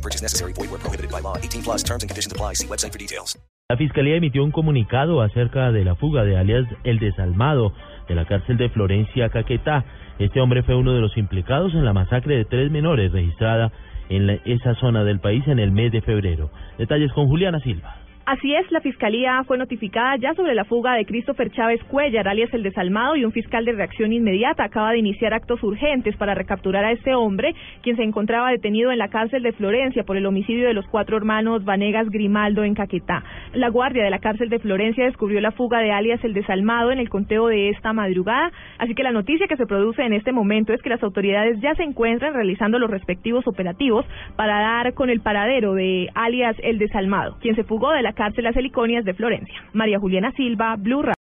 No purchase necessary. Void where prohibited by law. 18 plus terms and conditions apply. See website for details. La Fiscalía emitió un comunicado acerca de la fuga de alias El Desalmado de la cárcel de Florencia, Caquetá. Este hombre fue uno de los implicados en la masacre de tres menores registrada en esa zona del país en el mes de febrero. Detalles con Juliana Silva. Así es, la Fiscalía fue notificada ya sobre la fuga de Christopher Chávez Cuellar, alias el desalmado, y un fiscal de reacción inmediata acaba de iniciar actos urgentes para recapturar a este hombre, quien se encontraba detenido en la cárcel de Florencia por el homicidio de los cuatro hermanos Vanegas Grimaldo en Caquetá. La guardia de la cárcel de Florencia descubrió la fuga de alias el desalmado en el conteo de esta madrugada, así que la noticia que se produce en este momento es que las autoridades ya se encuentran realizando los respectivos operativos para dar con el paradero de alias el desalmado, quien se fugó de la cárcel Las Heliconias de Florencia. María Juliana Silva, Blue Radio.